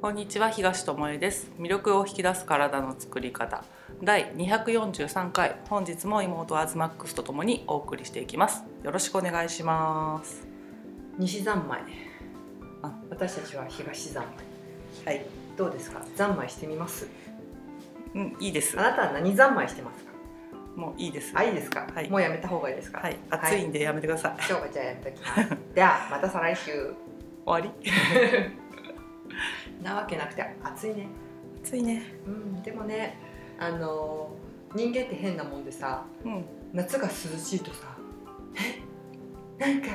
こんにちは東智恵です。魅力を引き出す体の作り方。第243回。本日も妹アズマックスとともにお送りしていきます。よろしくお願いします。西三昧。あ。私たちは東三昧。はい。どうですか？三昧してみます？うんいいです。あなたは何三昧してますか？もういいです。あいいですか、はい。もうやめた方がいいですか？はい。暑いんでやめてください、今日はじゃあやめときます。ではまた再来週。終わり なわけなくて暑いね。暑いね。うんでもねあのー人間って変なもんでさうん。夏が涼しいとさえなんか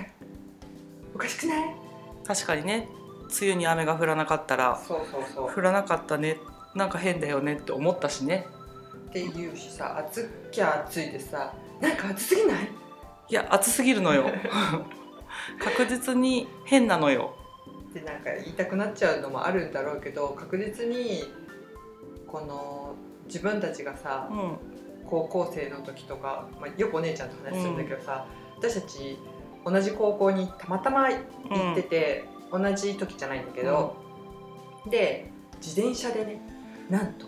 おかしくない？確かにね。梅雨に雨が降らなかったらそうそうそう。降らなかったね。なんか変だよねって思ったしね。って言うしさ暑きゃ暑いでさなんか暑すぎない？いや暑すぎるのよ。確実に変なのよってなんか言いたくなっちゃうのもあるんだろうけど確実にこの自分たちがさうん。高校生の時とか、まあ、よくお姉ちゃんと話するんだけどさ、私たち同じ高校にたまたま行ってて、同じ時じゃないんだけど、で自転車でねなんと。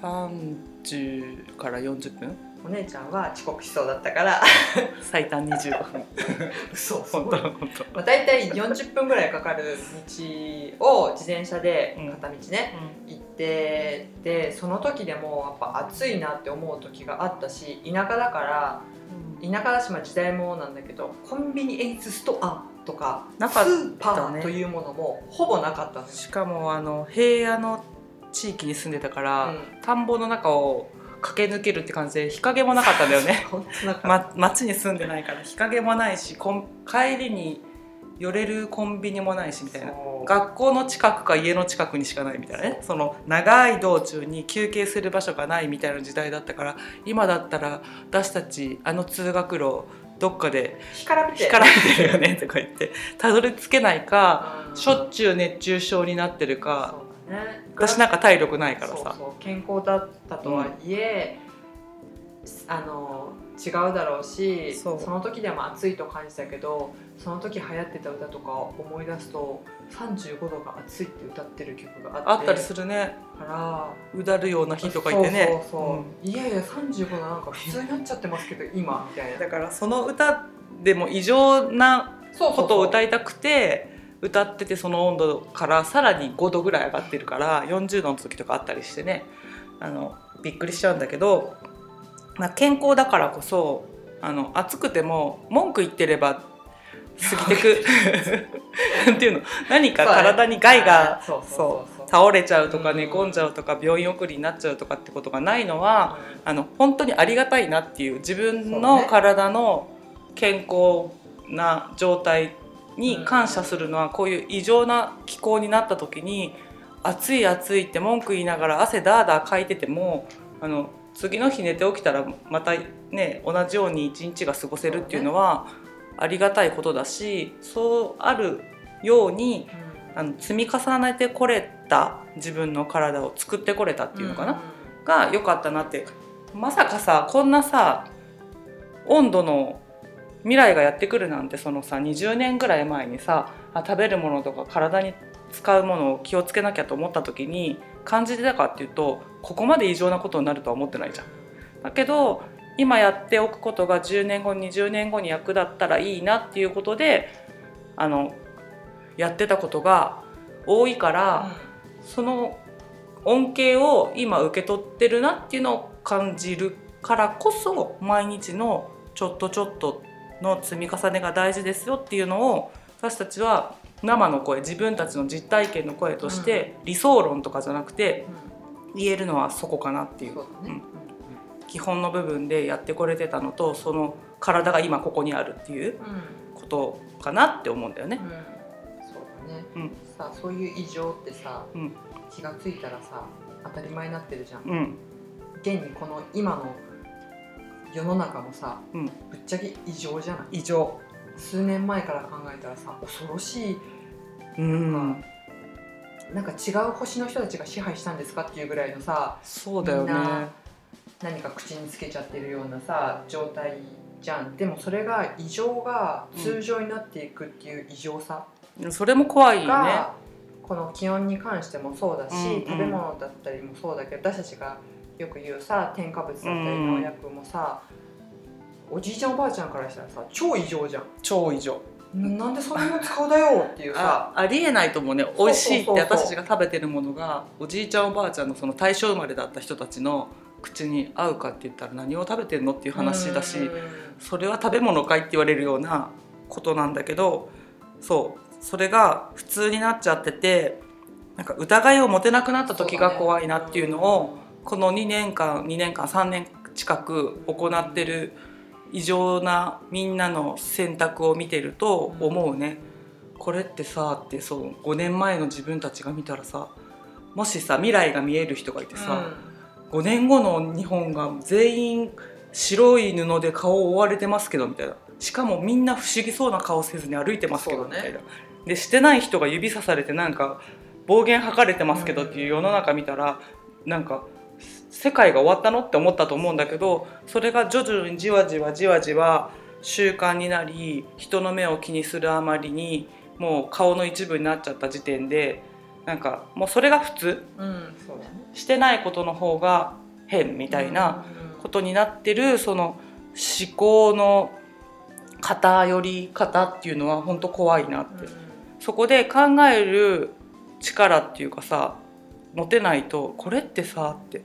30から40分？お姉ちゃんは遅刻しそうだったから。最短25分。嘘す本当本当。まあ、大体40分ぐらいかかる道を自転車でうん。片道ね、行ってでその時でもやっぱ暑いなって思う時があったし田舎だから田舎だしまあ時代もなんだけどコンビニエンスストアとかなかったね。スーパーというものもほぼなかったんですしかもあの平野の地域に住んでたから、うん。田んぼの中を駆け抜けるって感じで日陰もなかったんだよね。ま、町に住んでないから。日陰もないし帰りに寄れるコンビニもないしみたいな。学校の近くか家の近くにしかないみたいなね。その長い道中に休憩する場所がないみたいな時代だったから今だったら私たちあの通学路どっかで干からびて。るよねとか言って。たどり着けないかうん。しょっちゅう熱中症になってるかね。私なんか体力ないからさ。健康だったとはいえ、あの違うだろうしそう。の時でも暑いと感じたけどその時流行ってた歌とかを思い出すと35度が暑いって歌ってる曲があったりするね。から。うだるような日とか言ってね。そうそうそう、うん。いやいや35度なんか普通になっちゃってますけど今みたいな。だからその歌でも異常なことを歌いいたくて歌っててその温度からさらに5度ぐらい上がってるから40度の時とかあったりしてね。あのびっくりしちゃうんだけど、まあ、健康だからこそあの暑くても文句言ってれば過ぎてく。なんていうの？何か体に害が倒れちゃうとかうん寝込んじゃうとか病院送りになっちゃうとかってことがないのはあの本当にありがたいなっていう自分のね。体の健康な状態に感謝するのはこういう異常な気候になった時に暑い暑いって文句言いながら汗ダーダーかいててもあの次の日寝て起きたらまたね同じように一日が過ごせるっていうのはありがたいことだしそうあるようにあの積み重ねてこれた自分の体を作ってこれたっていうのかな、が良かったなって。まさかさこんなさ温度の未来がやってくるなんてそのさ20年ぐらい前にさあ食べるものとか体に使うものを気をつけなきゃと思った時に感じてたかっていうとここまで異常なことになるとは思ってないじゃん。だけど今やっておくことが10年後20年後に役立ったらいいなっていうことであのやってたことが多いから、その恩恵を今受け取ってるなっていうのを感じるからこそ毎日のちょっとちょっとの積み重ねが大事ですよっていうのを私たちは生の声自分たちの実体験の声として理想論とかじゃなくて言えるのはそこかなっていう。そうだね、基本の部分でやってこれてたのとその体が今ここにあるっていううん。ことかなって思うんだよね。うん。そうだね、うん。さそういう異常ってさ、うん。気がついたらさ当たり前になってるじゃん、うん。現にこの今の世の中もさ、うん。ぶっちゃけ異常じゃない？異常。数年前から考えたらさ恐ろしい。うん。なんか違う星の人たちが支配したんですかっていうぐらいのさそうだよね。みんな何か口につけちゃってるようなさ状態じゃん。でもそれが異常が通常になっていくっていう異常さそれも怖いよね。が、この気温に関してもそうだし、うんうん。食べ物だったりもそうだけど私たちがよく言うさ添加物だったり農薬もさ、おじいちゃんおばあちゃんからしたらさ超異常じゃん。超異常。なんでそんなの使うだよっていうさ。あありえないと思うね。美味しいって私たちが食べてるものがおじいちゃんおばあちゃんのその大正生まれだった人たちの口に合うかって言ったら何を食べてるのっていう話だしうん。それは食べ物かいって言われるようなことなんだけどそう。それが普通になっちゃっててなんか疑いを持てなくなった時が怖いなっていうのをこの2年間2年間3年近く行ってる異常なみんなの選択を見てると思うね。これってさってそう5年前の自分たちが見たらさもしさ未来が見える人がいてさ、5年後の日本が全員白い布で顔を覆われてますけどみたいな。しかもみんな不思議そうな顔せずに歩いてますけどみたいな、でしてない人が指さされてなんか暴言吐かれてますけどっていう世の中見たらなんか世界が終わったのって思ったと思うんだけどそれが徐々にじわじわじわじわ習慣になり人の目を気にするあまりにもう顔の一部になっちゃった時点でなんかもうそれが普通。うんしてないことの方が変みたいなことになってるその思考の偏り方っていうのは本当怖いなって。そこで考える力っていうかさ持てないとこれってさって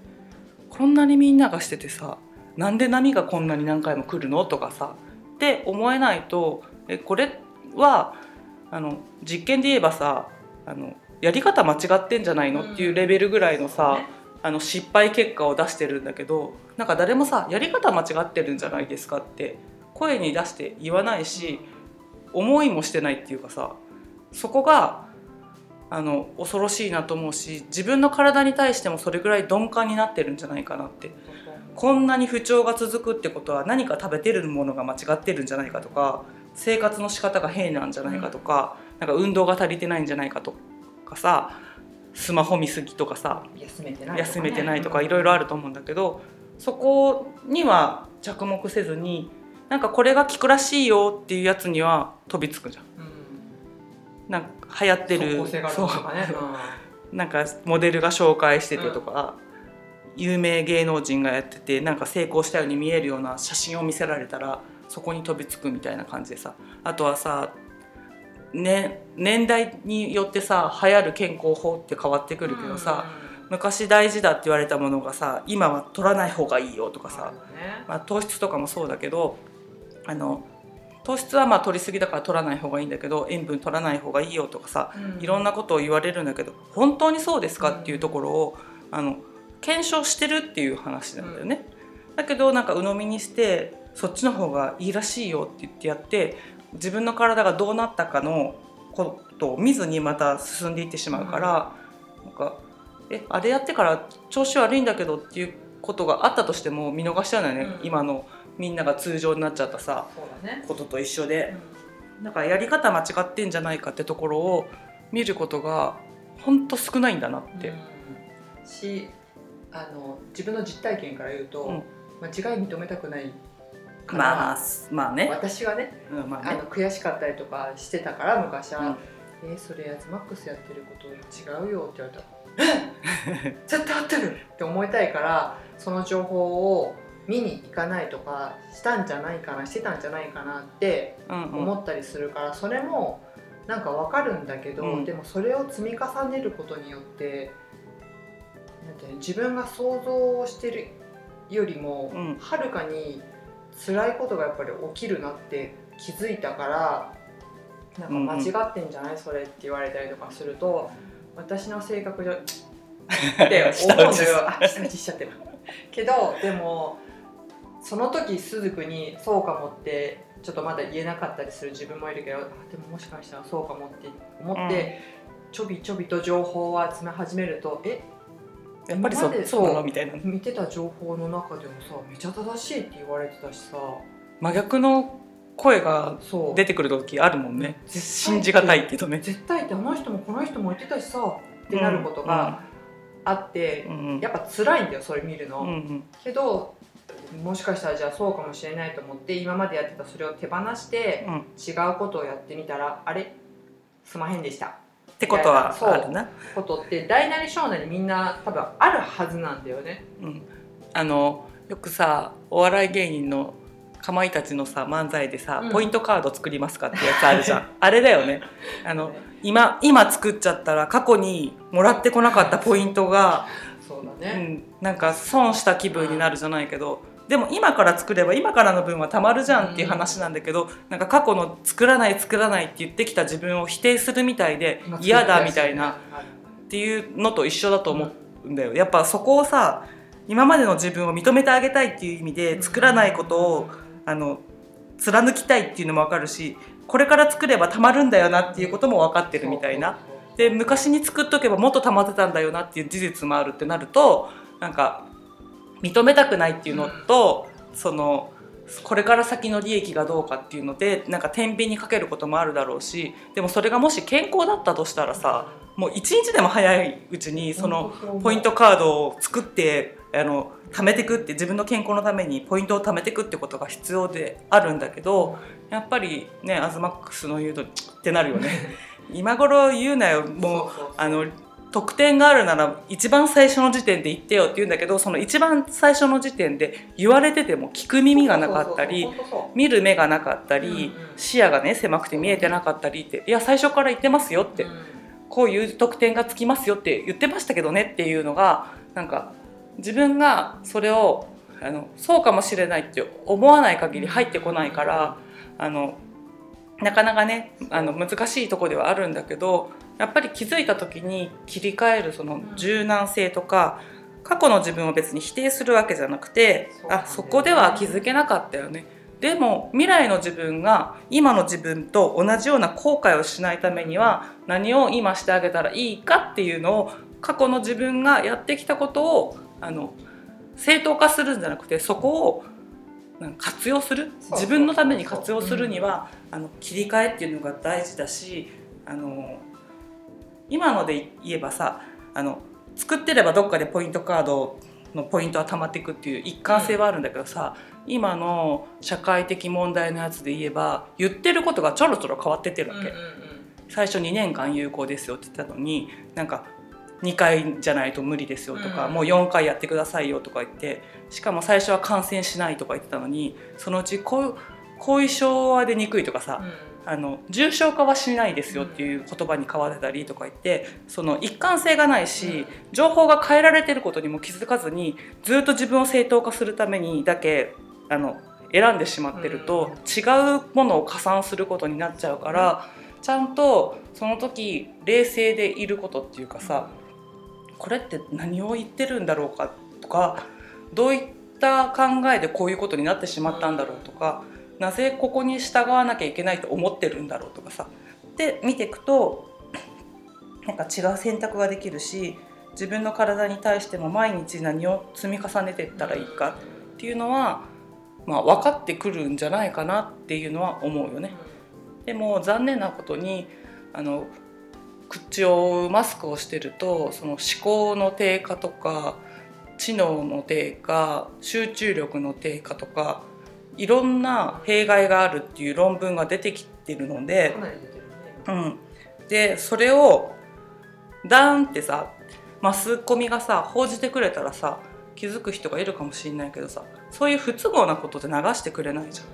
こんなにみんながしててさなんで波がこんなに何回も来るの？とかさって思えないとえこれはあの実験で言えばさあのやり方間違ってんじゃないの？っていうレベルぐらいのさ、あの失敗結果を出してるんだけどなんか誰もさやり方間違ってるんじゃないですかって声に出して言わないし思いもしてないっていうかさそこがあの恐ろしいなと思うし自分の体に対してもそれぐらい鈍感になってるんじゃないかなってこんなに不調が続くってことは何か食べてるものが間違ってるんじゃないかとか生活の仕方が変なんじゃないかとか,、なんか運動が足りてないんじゃないかとかさスマホ見すぎとかさ休めてない休めてないとかいろいろあると思うんだけどそこには着目せずになんかこれが効くらしいよっていうやつには飛びつくじゃん。うんなんか流行ってる。ね。なんかモデルが紹介しててとか、有名芸能人がやっててなんか成功したように見えるような写真を見せられたらそこに飛びつくみたいな感じでさ。あとはさ、ね、年代によってさ流行る健康法って変わってくるけどさ、昔大事だって言われたものがさ今は取らない方がいいよとかさ、ね。まあ、糖質とかもそうだけどあの糖質はまあ取りすぎだから取らない方がいいんだけど塩分取らない方がいいよとかさいろんなことを言われるんだけど本当にそうですかっていうところをあの検証してるっていう話なんだよね。だけどなんか鵜呑みにしてそっちの方がいいらしいよって言ってやって自分の体がどうなったかのことを見ずにまた進んでいってしまうから、なんかえあれやってから調子悪いんだけどっていうことがあったとしても見逃しちゃうんだよね、うん。今のみんなが通常になっちゃったさね。ことと一緒で。だからやり方間違ってんじゃないかってところを見ることが本当少ないんだなって、うん。しあの自分の実体験から言うと、うん。間違い認めたくないからまあまあね,、私はねうん、まあね。あの悔しかったりとかしてたから昔はうん「えーそれやつマックスやってること違うよ」って言われたら「え絶対合ってる!」って思いたいからその情報を見に行かないとかしたんじゃないかなしてたんじゃないかなってうんうん。思ったりするからそれもなんかわかるんだけど、うん。でもそれを積み重ねることによってなんて自分が想像してるよりもうん。はるかに辛いことがやっぱり起きるなって気づいたからなんか間違ってんじゃないそれって言われたりとかすると私の性格じゃ って思うんだよあ下打ちしちゃってる。けどでもその時鈴くにそうかもってちょっとまだ言えなかったりする自分もいるけどあでももしかしたらそうかもって思って、ちょびちょびと情報を集め始めるとえ？やっぱりそそうなの？みたいな。見てた情報の中でもさめちゃ正しいって言われてたしさ。真逆の声が出てくる時あるもんね。信じがたいけどね。絶対ってあの人もこの人も言ってたしさってなることがあって、うんうん。やっぱ辛いんだよそれ見るの、うんうん。けどもしかしたらじゃあそうかもしれないと思って今までやってたそれを手放してうん。違うことをやってみたらあれ？すまへんでした。っってことはあるな。ことって大なり小なりみんな多分あるはずなんだよね。うん、あのよくさお笑い芸人のかまいたちのさ漫才でさ、うん。ポイントカード作りますかってやつあるじゃん。あれだよね。あの今今作っちゃったら過去にもらってこなかったポイントが、そうだうね。ん、なんか損した気分になるじゃないけどでも今から作れば今からの分はたまるじゃんっていう話なんだけど、なんか過去の作らない作らないって言ってきた自分を否定するみたいで今嫌だみたいなあっていうのと一緒だと思うんだよ。やっぱそこをさ今までの自分を認めてあげたいっていう意味で作らないことをあの貫きたいっていうのも分かるしこれから作ればたまるんだよなっていうことも分かってるみたいな。で昔に作っとけばもっと溜まってたんだよなっていう事実もあるってなるとなんか認めたくないっていうのと、そのこれから先の利益がどうかっていうのでなんか天秤にかけることもあるだろうしでもそれがもし健康だったとしたらさもう一日でも早いうちにそのポイントカードを作ってあの貯めていくって自分の健康のためにポイントを貯めていくってことが必要であるんだけどやっぱりねアズマックスの言うとってなるよね今頃言うなよ。もうあの得点があるなら一番最初の時点で言ってよって言うんだけどその一番最初の時点で言われてても聞く耳がなかったり見る目がなかったり、視野がね狭くて見えてなかったりっていや最初から言ってますよって、こういう得点がつきますよって言ってましたけどねっていうのがなんか自分がそれをあのそうかもしれないって思わない限り入ってこないからあのなかなかねあの難しいとこではあるんだけどやっぱり気づいた時に切り替えるその柔軟性とか過去の自分を別に否定するわけじゃなくてそねあそこでは気づけなかったよね。でも未来の自分が今の自分と同じような後悔をしないためには何を今してあげたらいいかっていうのを過去の自分がやってきたことをあの正当化するんじゃなくてそこを活用する？自分のために活用するにはあの切り替えっていうのが大事だしあの今ので言えばさあの作ってればどっかでポイントカードのポイントは溜まっていくっていう一貫性はあるんだけどさ、今の社会的問題のやつで言えば言ってることがちょろちょろ変わってってるわけ、最初2年間有効ですよって言ったのになんか2回じゃないと無理ですよとか、うん。もう4回やってくださいよとか言ってしかも最初は感染しないとか言ってたのにそのうち後後遺症は出にくいとかさ、あの重症化はしないですよっていう言葉に変わってたりとか言ってその一貫性がないし情報が変えられてることにも気づかずにずっと自分を正当化するためにだけあの選んでしまってると違うものを加算することになっちゃうからちゃん。とその時冷静でいることっていうかさこれって何を言ってるんだろうかとかどういった考えでこういうことになってしまったんだろうとかなぜここに従わなきゃいけないと思ってるんだろうとかさで見ていくとなんか違う選択ができるし自分の体に対しても毎日何を積み重ねていったらいいかっていうのは、まあ、分かってくるんじゃないかなっていうのは思うよね。でも残念なことにあの口を覆うマスクをしてるとその思考の低下とか知能の低下集中力の低下とかいろんな弊害があるっていう論文が出てきてるのでうん、でそれをダーンってさマスコミがさ報じてくれたらさ気づく人がいるかもしれないけどさそういう不都合なことで流してくれないじゃん。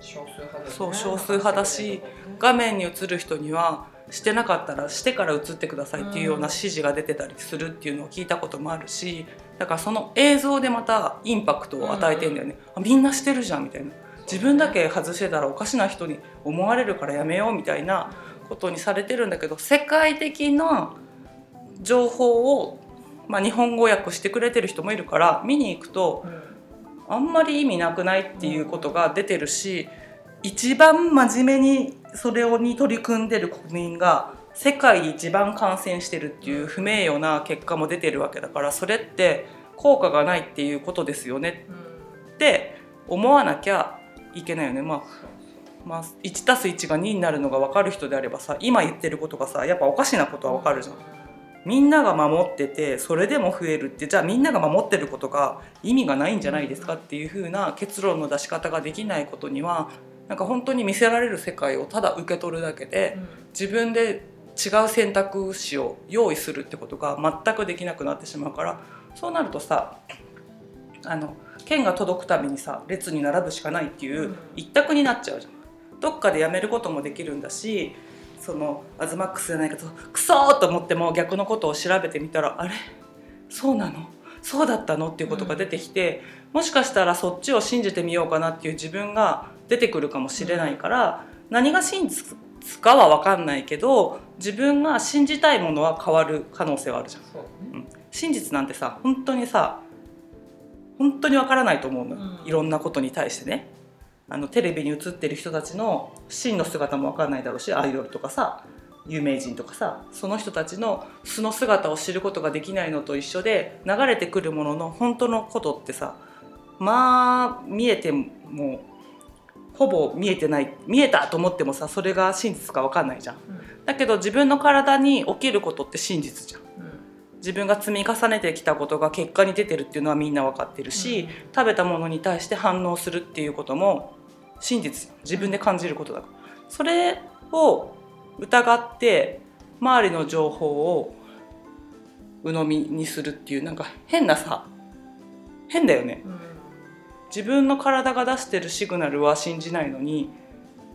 少数派そう少数派だし画面に映る人にはしてなかったらしてから映ってくださいっていうような指示が出てたりするっていうのを聞いたこともあるしだからその映像でまたインパクトを与えてんだよね、あみんなしてるじゃんみたいな。自分だけ外してたらおかしな人に思われるからやめようみたいなことにされてるんだけど世界的な情報を、まあ、日本語訳してくれてる人もいるから見に行くとうん。あんまり意味なくないっていうことが出てるし一番真面目にそれをに取り組んでる国民が世界で一番感染してるっていう不名誉な結果も出てるわけだからそれって効果がないっていうことですよねって思わなきゃいけないよね。まあまあ、1たす1が2になるのが分かる人であればさ今言ってることがさやっぱおかしなことは分かるじゃん。みんなが守っててそれでも増えるってじゃあみんなが守ってることが意味がないんじゃないですかっていう風な結論の出し方ができないことにはなんか本当に見せられる世界をただ受け取るだけで自分で違う選択肢を用意するってことが全くできなくなってしまうからそうなるとさあの剣が届くためにさ列に並ぶしかないっていう一択になっちゃうじゃん。どっかでやめることもできるんだしそのアズマックスじゃないけどクソーと思っても逆のことを調べてみたらあれ？そうなの？そうだったの？っていうことが出てきて、もしかしたらそっちを信じてみようかなっていう自分が出てくるかもしれないから、何が真実かは分かんないけど自分が信じたいものは変わる可能性はあるじゃん。そうね。真実なんてさ本当にさ本当にわからないと思うの、うん。いろんなことに対してね。あのテレビに映ってる人たちの真の姿もわかんないだろうしアイドルとかさ有名人とかさその人たちの素の姿を知ることができないのと一緒で流れてくるものの本当のことってさまあ見えてもほぼ見えてない見えたと思ってもさそれが真実かわかんないじゃん。だけど自分の体に起きることって真実じゃん。自分が積み重ねてきたことが結果に出てるっていうのはみんな分かってるし、食べたものに対して反応するっていうことも真実自分で感じることだから。それを疑って周りの情報を鵜呑みにするっていうなんか変なさ。変だよね。うん自分の体が出してるシグナルは信じないのに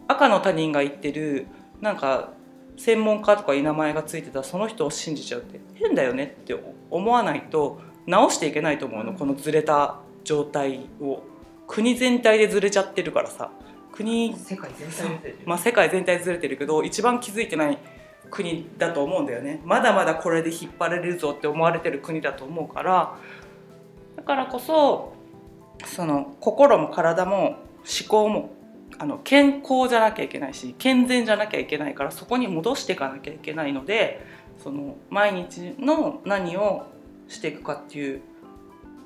赤の他人が言ってるなんか専門家とかいう名前がついてたその人を信じちゃうって変だよねって思わないと直していけないと思うのこのずれた状態を。国全体でずれちゃってるからさ。国世界全体でまあ、世界全体ずれてるけど一番気づいてない国だと思うんだよね。まだまだこれで引っ張れるぞって思われてる国だと思うから。だからこそその心も体も思考もあの健康じゃなきゃいけないし健全じゃなきゃいけないからそこに戻していかなきゃいけないのでその毎日の何をしていくかっていう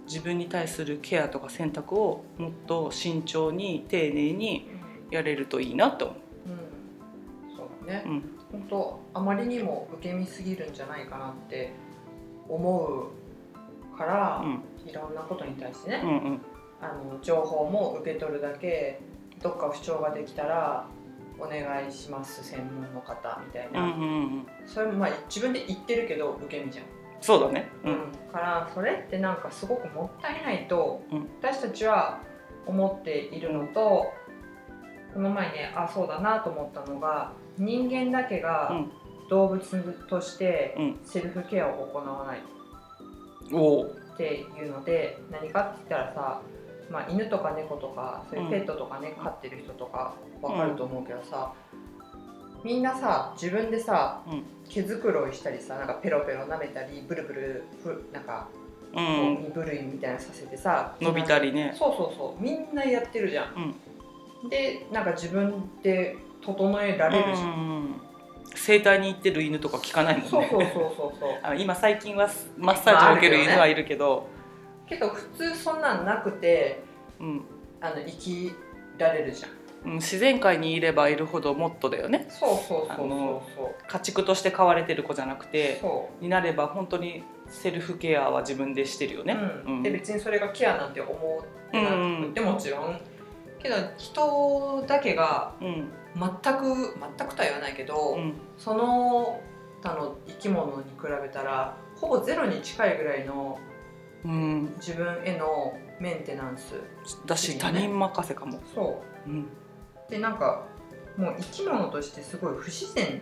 自分に対するケアとか選択をもっと慎重に丁寧にやれるといいなと思う。ん。そうだね。う。うん。本当あまりにも受け身すぎるんじゃないかなって思うから、うん。いろんなことに対してね、うんうんあの情報も受け取るだけどっか不調ができたらお願いします専門の方みたいな、うんうんうん。それもまあ自分で言ってるけど受け身じゃん、そうだね。ううん。んからそれってなんかすごくもったいないとうん。私たちは思っているのとこの前ねあそうだなと思ったのが人間だけうがん。動物としてうん。セルフケアを行わないっていうので何かって言ったらさ、まあ、犬とか猫とかそういうペットとかね、飼ってる人とかわかると思うけどさ、みんなさ自分でさうん。毛づくろいしたりさなんかペロペロ舐めたりブルブルふなんかうん。身震いみたいなのさせてさ伸びたりね。そうそうそう。みんなやってるじゃん、でなんか自分で整えられるじゃん、うん整体に行ってる犬とか聞かないもんね。そうそうそうそうそう。あ今最近はマッサージを受ける犬はいるけど、けど普通そんなんなくてうん。あの生きられるじゃん。うん、自然界にいればいるほどもっとだよね。そうそうそうそう家畜として飼われてる子じゃなくてそになれば本当にセルフケアは自分でしてるよう、ね、うん。うん。で別にそれがケアなんて思ってなうんくてもちろん。けど人だけがうん。全く全くとは言わないけど、うん。その他の生き物に比べたらほぼゼロに近いぐらいのうん、自分へのメンテナンス。だし他人任せかも、そう。ん、うでなんかもう生き物としてすごい不自然。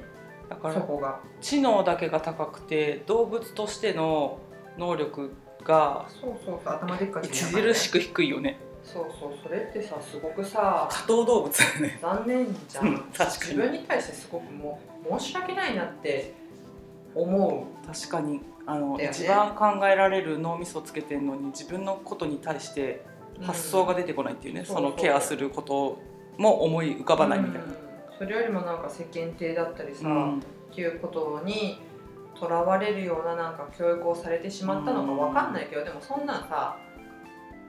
だからそこが。知能だけが高くて動物としての能力がそうそうそう頭でっかち著しく低いよね。そうそうそれってさすごくさ多頭動物。だよね残念じゃん、うん確かに。自分に対してすごくもう申し訳ないなって思確かにあの、ね一番考えられる脳みそつけてんのに自分のことに対してう発想が出てこないっていうね、うんそのケアすることも思い浮かばないみたいな。うん。それよりもなんか世間体だったりさ、うん。っていうことにとらわれるようななんか教育をされてしまったのかわかんないけど、でもそんなんさ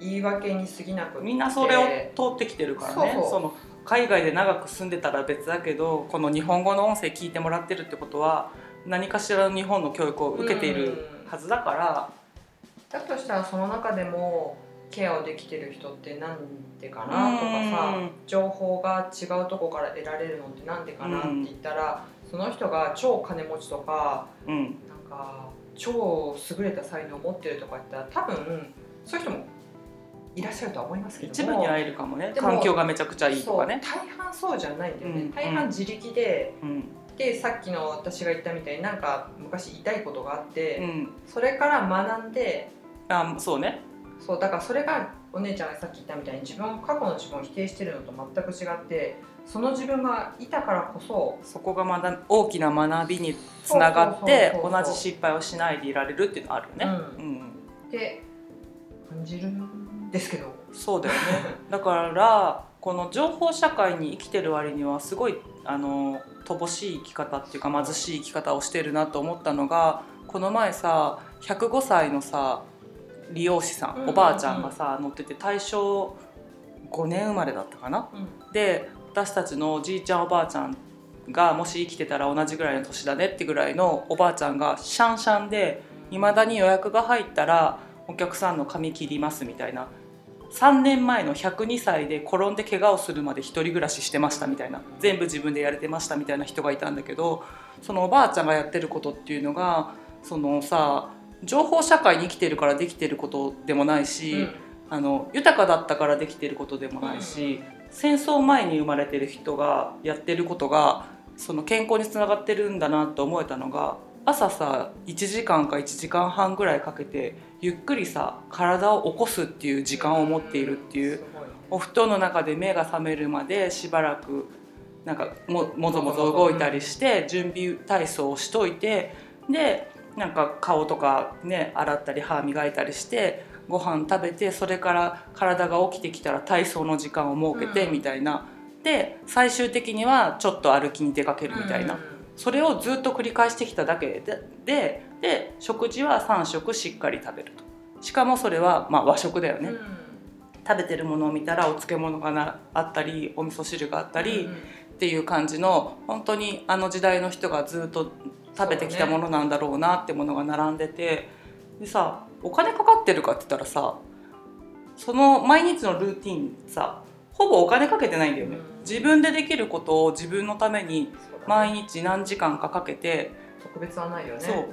言い訳に過ぎなくみんなそれを通ってきてるからね。その海外で長く住んでたら別だけどこの日本語の音声聞いてもらってるってことは何かしらの日本の教育を受けているはずだから、だとしたらその中でもケアをできてる人ってなんでかなとかさうん。情報が違うとこから得られるのってなんでかなって言ったらその人が超金持ちとかうん。なんか超優れた才能を持ってるとか言ったら多分そういう人もいらっしゃるとは思いますけども。一部に会えるかもね。環境がめちゃくちゃいいとかね。大半そうじゃないんだよね、うん。大半自力で、うんでさっきの私が言ったみたいになんか昔痛いことがあって、うん。それから学んであそうね。そうだからそれがお姉ちゃんがさっき言ったみたいに自分過去の自分を否定してるのと全く違ってその自分がいたからこそそこがまだ大きな学びにつながって同じ失敗をしないでいられるっていうのはあるよね、うん。うん。って感じるんですけど。そうだよね。だからこの情報社会に生きてる割にはすごいあの乏しい生き方っていうか貧しい生き方をしてるなと思ったのがこの前さ105歳のさ理容師さん、うんうんうん。おばあちゃんがさ乗ってて大正5年生まれだったかな？で私たちのおじいちゃんおばあちゃんがもし生きてたら同じぐらいの年だねってぐらいのおばあちゃんがシャンシャンでいまだに予約が入ったらお客さんの髪切りますみたいな3年前の102歳で転んで怪我をするまで一人暮らししてましたみたいな全部自分でやれてましたみたいな人がいたんだけどそのおばあちゃんがやってることっていうのがそのさ情報社会に生きてるからできてることでもないし、あの豊かだったからできてることでもないし、戦争前に生まれてる人がやってることがその健康につながってるんだなと思えたのが朝さ1時間か1時間半ぐらいかけてゆっくりさ体を起こすっていう時間を持っているっていうお布団の中で目が覚めるまでしばらくなんかももぞもぞ動いたりして準備体操をしといてでなんか顔とかね洗ったり歯磨いたりしてご飯食べてそれから体が起きてきたら体操の時間を設けてうん。みたいな、で最終的にはちょっと歩きに出かけるみたいな、うんそれをずっと繰り返してきただけ。ででで食事は3食しっかり食べると。しかもそれは、まあ、和食だよね、うん。食べてるものを見たらお漬物がなあったりお味噌汁があったり、うんっていう感じの本当にあの時代の人がずっと食べてきたものなんだろうなってものが並んでて。でさお金かかってるかって言ったらさその毎日のルーティンさほぼお金かけてないんだよね、うん。自分でできることを自分のために毎日何時間かかけて特別はないよね。そう。ん。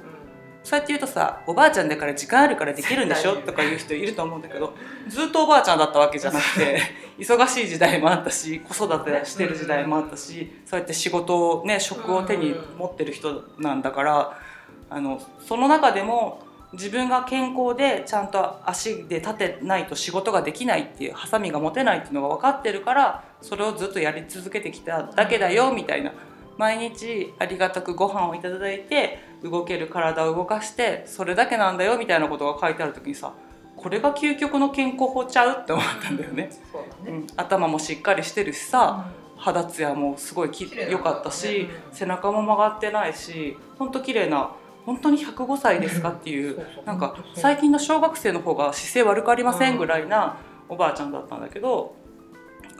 そうやって言うとさおばあちゃんだから時間あるからできるんでしょ？とか言う人いると思うんだけどずっとおばあちゃんだったわけじゃなくて 忙しい時代もあったし子育てしてる時代もあったしそうやって仕事をね職を手に持ってる人なんだからあのその中でも自分が健康でちゃんと足で立てないと仕事ができないっていうハサミが持てないっていうのが分かってるからそれをずっとやり続けてきただけだよみたいな毎日ありがたくご飯をいただいて動ける体を動かしてそれだけなんだよみたいなことが書いてある時にさこれが究極の健康法ちゃうって思ったんだよね、そうだね。うん、頭もしっかりしてるしさ肌ツヤもすごい良かったし、うん背中も曲がってないしほんと綺麗な本当に105歳ですかっていう なんか最近の小学生の方が姿勢悪くありませんぐらいなおばあちゃんだったんだけどだ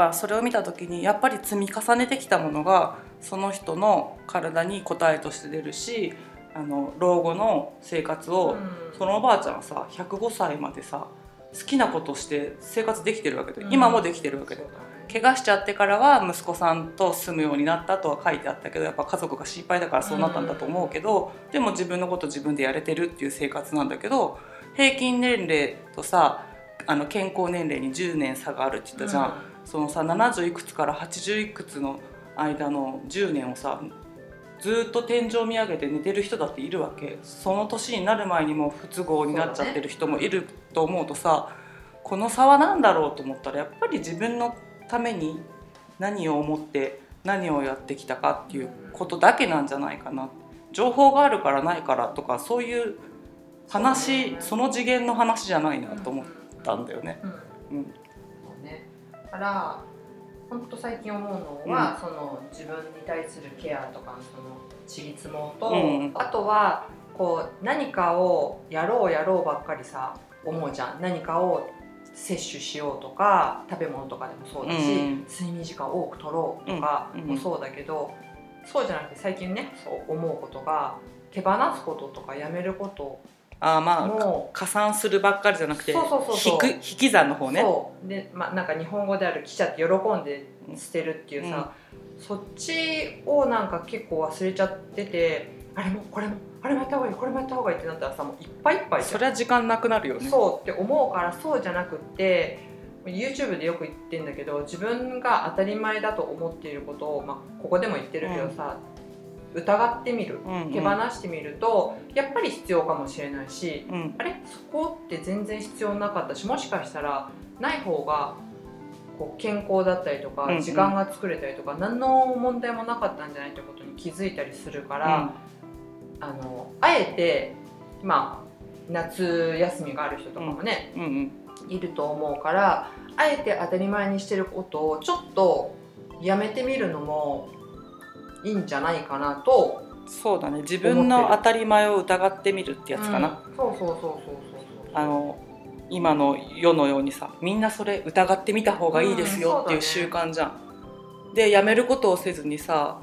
からそれを見た時にやっぱり積み重ねてきたものがその人の体に答えとして出るしあの老後の生活を、うん。そのおばあちゃんはさ105歳までさ好きなことして生活できてるわけで、うん。今もできてるわけでね。怪我しちゃってからは息子さんと住むようになったとは書いてあったけどやっぱ家族が心配だからそうなったんだと思うけど、でも自分のこと自分でやれてるっていう生活なんだけど平均年齢とさあの健康年齢に10年差があるって言ったじゃん、そのさ70いくつから80いくつの間の10年をさずっと天井見上げて寝てる人だっているわけ。その年になる前にもう不都合になっちゃってる人もいると思うとさこの差は何だろうと思ったらやっぱり自分のために何を思って何をやってきたかっていうことだけなんじゃないかな。情報があるからないからとかそういう話その次元の話じゃないなと思ったんだよね。うん。うんから本当最近思うのは、その自分に対するケアとかそのちりつもと、うん。あとはこう何かをやろうやろうばっかりさ思うじゃん。何かを摂取しようとか食べ物とかでもそうだし、うん。睡眠時間を多く取ろうとかうん。もそうだけど、そうじゃなくて最近ねそう思うことが手放すこととかやめることあーまあも加算するばっかりじゃなくて引く引き算の方ね。そう。で、まあ、なんか日本語である「記者って喜んで捨てるっていうさ、そっちをなんか結構忘れちゃっててあれもこれもあれもやった方がいいこれもやった方がいいってなったらさもういっぱいいっぱいじゃん。そりゃ時間なくなるよね。そうって思うからそうじゃなくって YouTube でよく言ってんだけど自分が当たり前だと思っていることを、まあ、ここでも言ってるけどさ、疑ってみるうんうん。手放してみると、やっぱり必要かもしれないしうん。あれ？そこって全然必要なかったしもしかしたらない方がこう健康だったりとか、うんうん。時間が作れたりとか何の問題もなかったんじゃないってことに気づいたりするから、あのあえてまあ夏休みがある人とかもね、うんうん。いると思うからあえて当たり前にしてることをちょっとやめてみるのもいいんじゃないかなとそうだね。自分の当たり前を疑ってみるってやつかな、うんそうそうそうそうそう。あの今の世のようにさみんなそれ疑ってみた方がいいですよっていう習慣じゃん。でやめることをせずにさ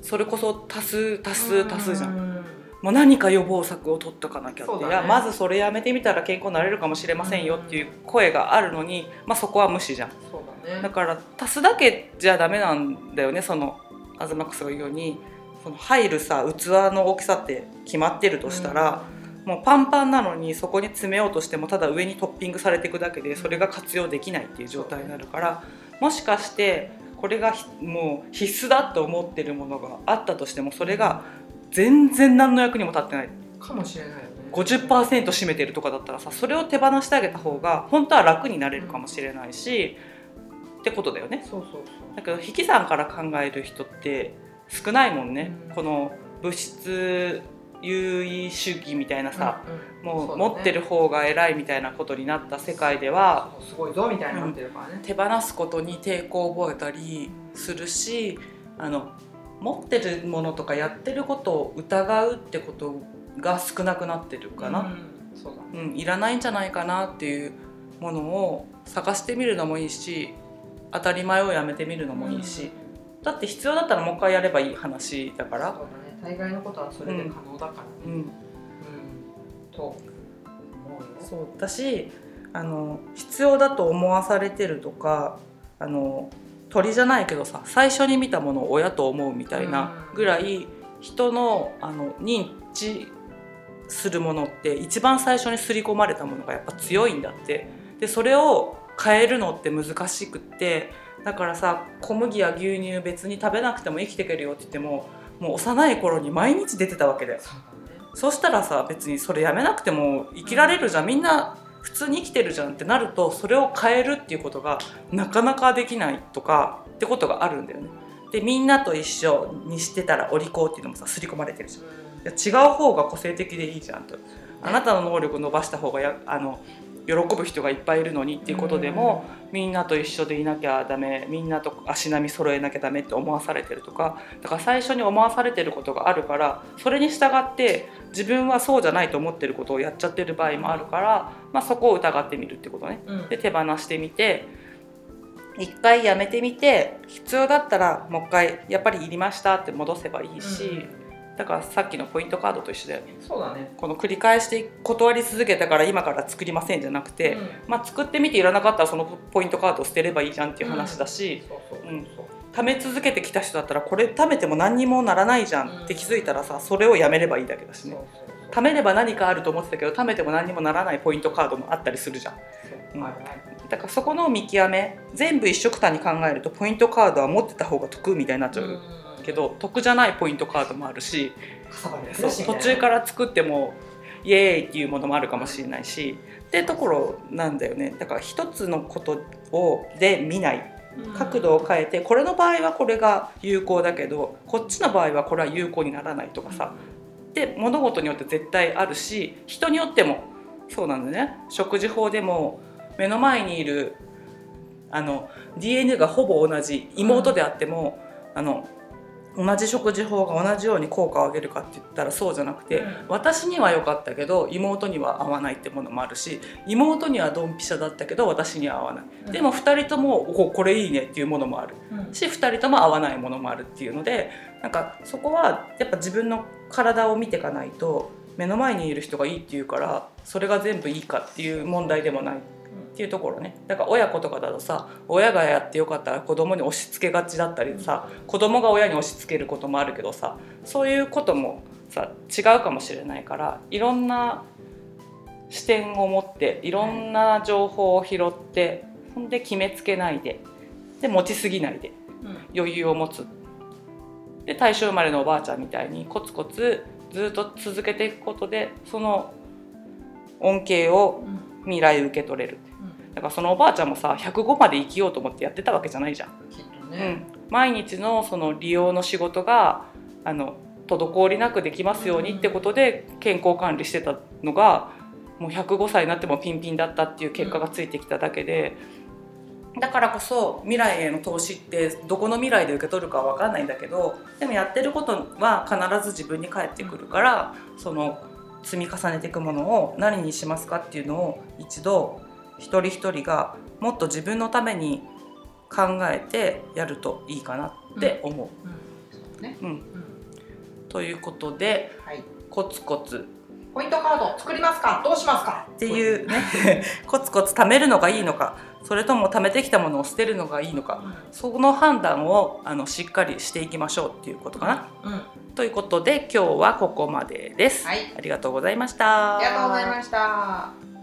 それこそ足す足す足すじゃん。んもう何か予防策を取っとかなきゃって、ね。いやまずそれやめてみたら健康になれるかもしれませんよっていう声があるのに、まあ、そこは無視じゃん。ね。だから足すだけじゃダメなんだよねそのアズマックスが言うようにその入るさ器の大きさって決まってるとしたら、もうパンパンなのにそこに詰めようとしてもただ上にトッピングされていくだけでそれが活用できないっていう状態になるからもしかしてこれがひもう必須だと思ってるものがあったとしてもそれが全然何の役にも立ってない。うんかもしれないよね。50%占めてるとかだったらさそれを手放してあげた方が本当は楽になれるかもしれないし、ってことだよね。そうそうだけど引き算から考える人って少ないもんね、うん。この物質優位主義みたいなさ、うんもうそうだね。持ってる方が偉いみたいなことになった世界ではすごいぞみたいになってるからね、手放すことに抵抗を覚えたりするしあの持ってるものとかやってることを疑うってことが少なくなってるかな、うん。そうだね。うんいらないんじゃないかなっていうものを探してみるのもいいし当たり前をやめてみるのもいいし、だって必要だったらもう一回やればいい話だから。そうだね。大概のことはそれで可能だからね、うん。うん。と思うよ。そう。だしあの必要だと思わされてるとかあの鳥じゃないけどさ最初に見たものを親と思うみたいなぐらい人のあの認知するものって一番最初に刷り込まれたものがやっぱ強いんだって。でそれを変えるのって難しくってだからさ小麦や牛乳別に食べなくても生きていけるよって言ってももう幼い頃に毎日出てたわけだよそしたらさ別にそれやめなくても生きられるじゃんみんな普通に生きてるじゃんってなるとそれを変えるっていうことがなかなかできないとかってことがあるんだよね。でみんなと一緒にしてたらお利口っていうのもさ刷り込まれてるじゃん。いや違う方が個性的でいいじゃんと。あなたの能力伸ばした方がやあの喜ぶ人がいっぱいいるのにっていうことでも、みんなと一緒でいなきゃダメみんなと足並み揃えなきゃダメって思わされてるとかだから最初に思わされてることがあるからそれに従って自分はそうじゃないと思ってることをやっちゃってる場合もあるから、まあ、そこを疑ってみるってことね。うんで手放してみて一回やめてみて必要だったらもう一回やっぱりいりましたって戻せばいいし、だからさっきのポイントカードと一緒だよね。そうだね。この繰り返して断り続けたから今から作りませんじゃなくて、うん。まあ、作ってみていらなかったらそのポイントカードを捨てればいいじゃんっていう話だし、そうそうそうう。ん。貯め続けてきた人だったらこれ貯めても何にもならないじゃんって気づいたらさそれをやめればいいだけだしね。貯めれば何かあると思ってたけど貯めても何にもならないポイントカードもあったりするじゃん。そうはいはい。だからそこの見極め全部一緒くたに考えるとポイントカードは持ってた方が得みたいになっちゃうけど得じゃないポイントカードもあるし途中から作ってもイエーイっていうものもあるかもしれないしってところなんだよね。だから一つのことをで見ない。角度を変えてこれの場合はこれが有効だけどこっちの場合はこれは有効にならないとかさ。で物事によって絶対あるし人によってもそうなんだよね。食事法でも目の前にいるあの DNA がほぼ同じ妹であっても、あの同じ食事法が同じように効果を上げるかって言ったらそうじゃなくて、うん。私には良かったけど妹には合わないってものもあるし妹にはドンピシャだったけど私には合わない、うん。でも2人ともおこれいいねっていうものもある。うん。し2人とも合わないものもあるっていうのでなんかそこはやっぱ自分の体を見ていかないと目の前にいる人がいいっていうからそれが全部いいかっていう問題でもないっていうところね。だから親子とかだとさ親がやってよかったら子供に押し付けがちだったりさ子供が親に押し付けることもあるけどさそういうこともさ違うかもしれないからいろんな視点を持っていろんな情報を拾ってほんで決めつけないでで持ちすぎないでうん。余裕を持つ。で大正生まれのおばあちゃんみたいにコツコツずっと続けていくことでその恩恵をうん。未来受け取れる。うんだからそのおばあちゃんもさ105まで生きようと思ってやってたわけじゃないじゃん、きっとね、うん、毎日のその利用の仕事があの滞りなくできますようにってことで健康管理してたのがもう105歳になってもピンピンだったっていう結果がついてきただけで、だからこそ未来への投資ってどこの未来で受け取るかは分かんないんだけどでもやってることは必ず自分に返ってくるからその積み重ねていくものを何にしますかっていうのを一度一人一人がもっと自分のために考えてやるといいかなって思う。うん。そうね。うん。うん。ということではい。コツコツ。ポイントカード作りますか？どうしますか？っていうね。コツコツ貯めるのがいいのかそれとも貯めてきたものを捨てるのがいいのかその判断をあのしっかりしていきましょうっていうことかな。うん、うん。ということで今日はここまでです。はい。ありがとうございました。ありがとうございました